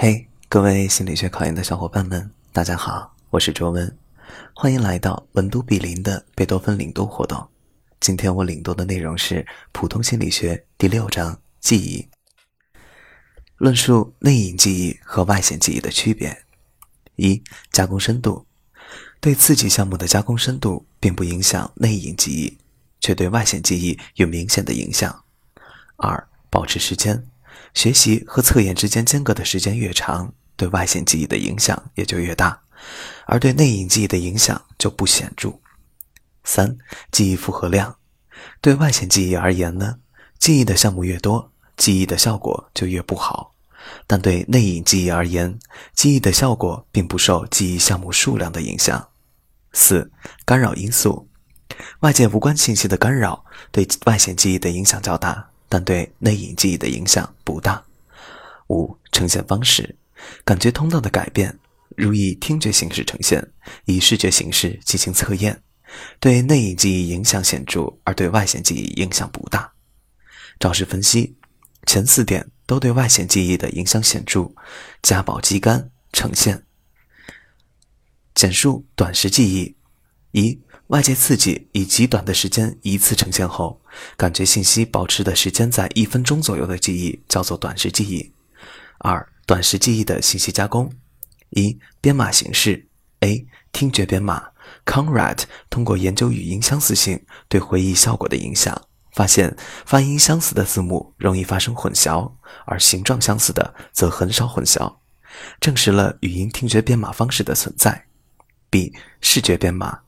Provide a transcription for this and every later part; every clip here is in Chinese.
嘿，各位心理学考研的小伙伴们，大家好，我是卓文，欢迎来到文都比邻的贝多芬领读活动。今天我领读的内容是普通心理学第六章记忆，论述内隐记忆和外显记忆的区别。一、加工深度，对刺激项目的加工深度并不影响内隐记忆，却对外显记忆有明显的影响。二、保持时间。学习和测验之间间隔的时间越长，对外显记忆的影响也就越大，而对内隐记忆的影响就不显著。三、记忆负荷量，对外显记忆而言呢，记忆的项目越多，记忆的效果就越不好；但对内隐记忆而言，记忆的效果并不受记忆项目数量的影响。四、干扰因素，外界无关信息的干扰对外显记忆的影响较大。但对内隐记忆的影响不大。五、呈现方式，感觉通道的改变，如以听觉形式呈现，以视觉形式进行测验，对内隐记忆影响显著，而对外显记忆影响不大。肇事分析，前四点都对外显记忆的影响显著，加保肌酐呈现。简述短时记忆，一。外界刺激以极短的时间一次呈现后，感觉信息保持的时间在一分钟左右的记忆叫做短时记忆。二、短时记忆的信息加工：一、编码形式：A. 听觉编码。Conrad 通过研究语音相似性对回忆效果的影响，发现发音相似的字母容易发生混淆，而形状相似的则很少混淆，证实了语音听觉编码方式的存在。B. 视觉编码。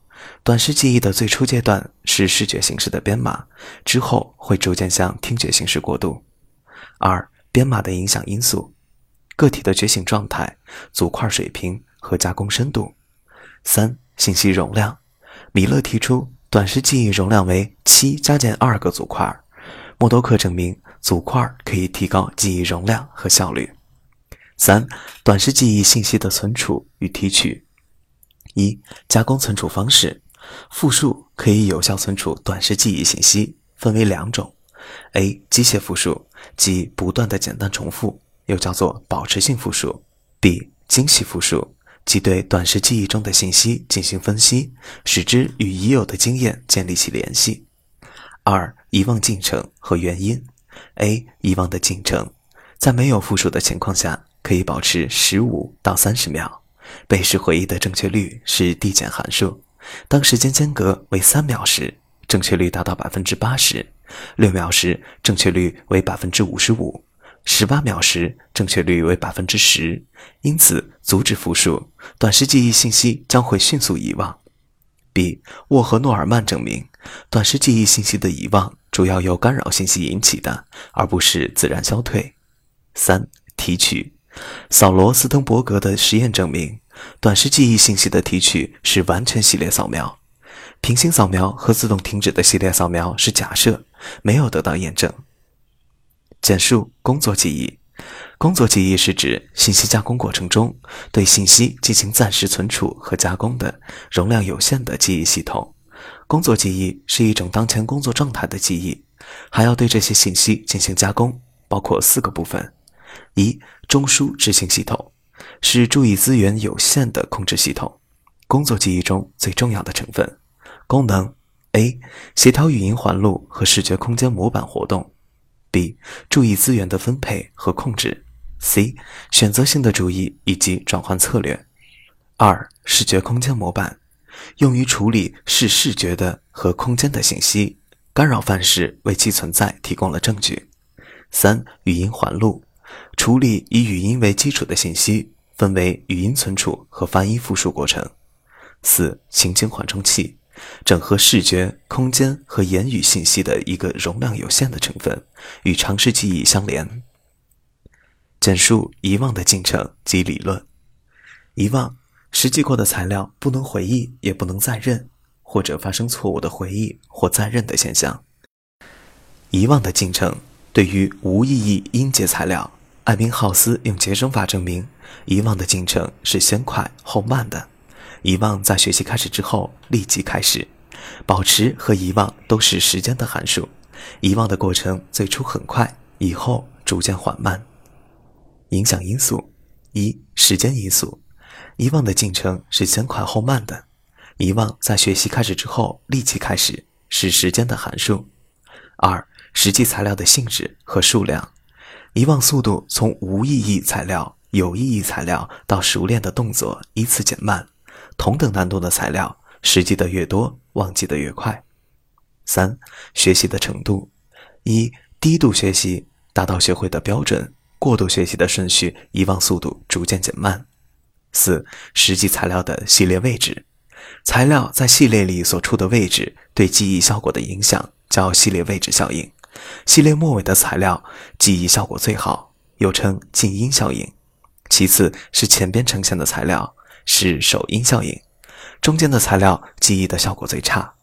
短时记忆的最初阶段是视觉形式的编码，之后会逐渐向听觉形式过渡。二、编码的影响因素：个体的觉醒状态、组块水平和加工深度。三、信息容量：米勒提出短时记忆容量为七加减二个组块，默多克证明组块可以提高记忆容量和效率。三、短时记忆信息的存储与提取。一、加工存储方式，复述可以有效存储短时记忆信息，分为两种：A. 机械复述，即不断的简单重复，又叫做保持性复述；B. 精细复述，即对短时记忆中的信息进行分析，使之与已有的经验建立起联系。二、遗忘进程和原因：A. 遗忘的进程，在没有复述的情况下，可以保持十五到三十秒。背式回忆的正确率是递减函数，当时间间隔为三秒时，正确率达到百分之八十；六秒时，正确率为百分之五十五；十八秒时，正确率为百分之十。因此，阻止复述，短时记忆信息将会迅速遗忘。B. 沃和诺尔曼证明，短时记忆信息的遗忘主要由干扰信息引起的，而不是自然消退。三、提取。扫罗斯滕伯格的实验证明，短时记忆信息的提取是完全系列扫描，平行扫描和自动停止的系列扫描是假设，没有得到验证。简述工作记忆，工作记忆是指信息加工过程中对信息进行暂时存储和加工的容量有限的记忆系统。工作记忆是一种当前工作状态的记忆，还要对这些信息进行加工，包括四个部分。一、中枢执行系统是注意资源有限的控制系统，工作记忆中最重要的成分。功能：A. 协调语音环路和视觉空间模板活动；B. 注意资源的分配和控制；C. 选择性的注意以及转换策略。二、视觉空间模板用于处理视视觉的和空间的信息，干扰范式为其存在提供了证据。三、语音环路。处理以语音为基础的信息，分为语音存储和翻译复述过程。四、情景缓冲器，整合视觉、空间和言语信息的一个容量有限的成分，与长时记忆相连。简述遗忘的进程及理论。遗忘，实际过的材料不能回忆，也不能再认，或者发生错误的回忆或再认的现象。遗忘的进程对于无意义音节材料。艾宾浩斯用节省法证明，遗忘的进程是先快后慢的。遗忘在学习开始之后立即开始，保持和遗忘都是时间的函数。遗忘的过程最初很快，以后逐渐缓慢。影响因素：一、时间因素，遗忘的进程是先快后慢的。遗忘在学习开始之后立即开始，是时间的函数。二、实际材料的性质和数量，遗忘速度从无意义材料、有意义材料到熟练的动作依次减慢。同等难度的材料，实际的越多，忘记的越快。三、学习的程度，一、低度学习达到学会的标准。过度学习的顺序，遗忘速度逐渐减慢。四、实际材料的系列位置，材料在系列里所处的位置对记忆效果的影响叫系列位置效应。系列末尾的材料记忆效果最好，又称静音效应。其次是前边呈现的材料是首音效应，中间的材料记忆的效果最差。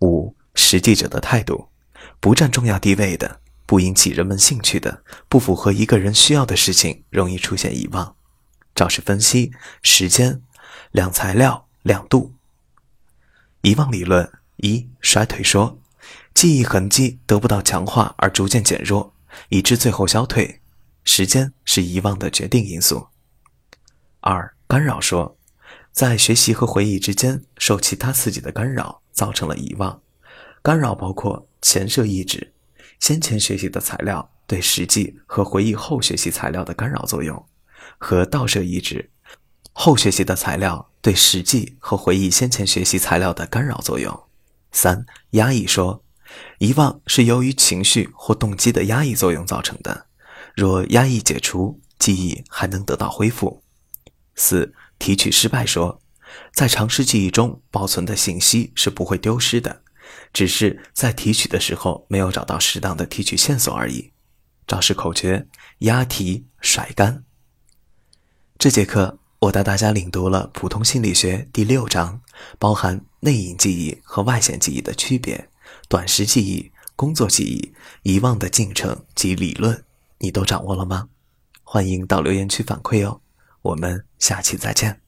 五、实际者的态度，不占重要地位的。不引起人们兴趣的、不符合一个人需要的事情，容易出现遗忘。照式分析：时间、两材料、两度。遗忘理论一：衰退说，记忆痕迹得不到强化而逐渐减弱，以致最后消退。时间是遗忘的决定因素。二：干扰说，在学习和回忆之间受其他刺激的干扰，造成了遗忘。干扰包括前设抑制。先前学习的材料对实际和回忆后学习材料的干扰作用，和倒射抑制后学习的材料对实际和回忆先前学习材料的干扰作用。三、压抑说，遗忘是由于情绪或动机的压抑作用造成的，若压抑解除，记忆还能得到恢复。四、提取失败说，在长时记忆中保存的信息是不会丢失的。只是在提取的时候没有找到适当的提取线索而已。招式口诀：押题甩干。这节课我带大家领读了普通心理学第六章，包含内隐记忆和外显记忆的区别、短时记忆、工作记忆、遗忘的进程及理论，你都掌握了吗？欢迎到留言区反馈哦。我们下期再见。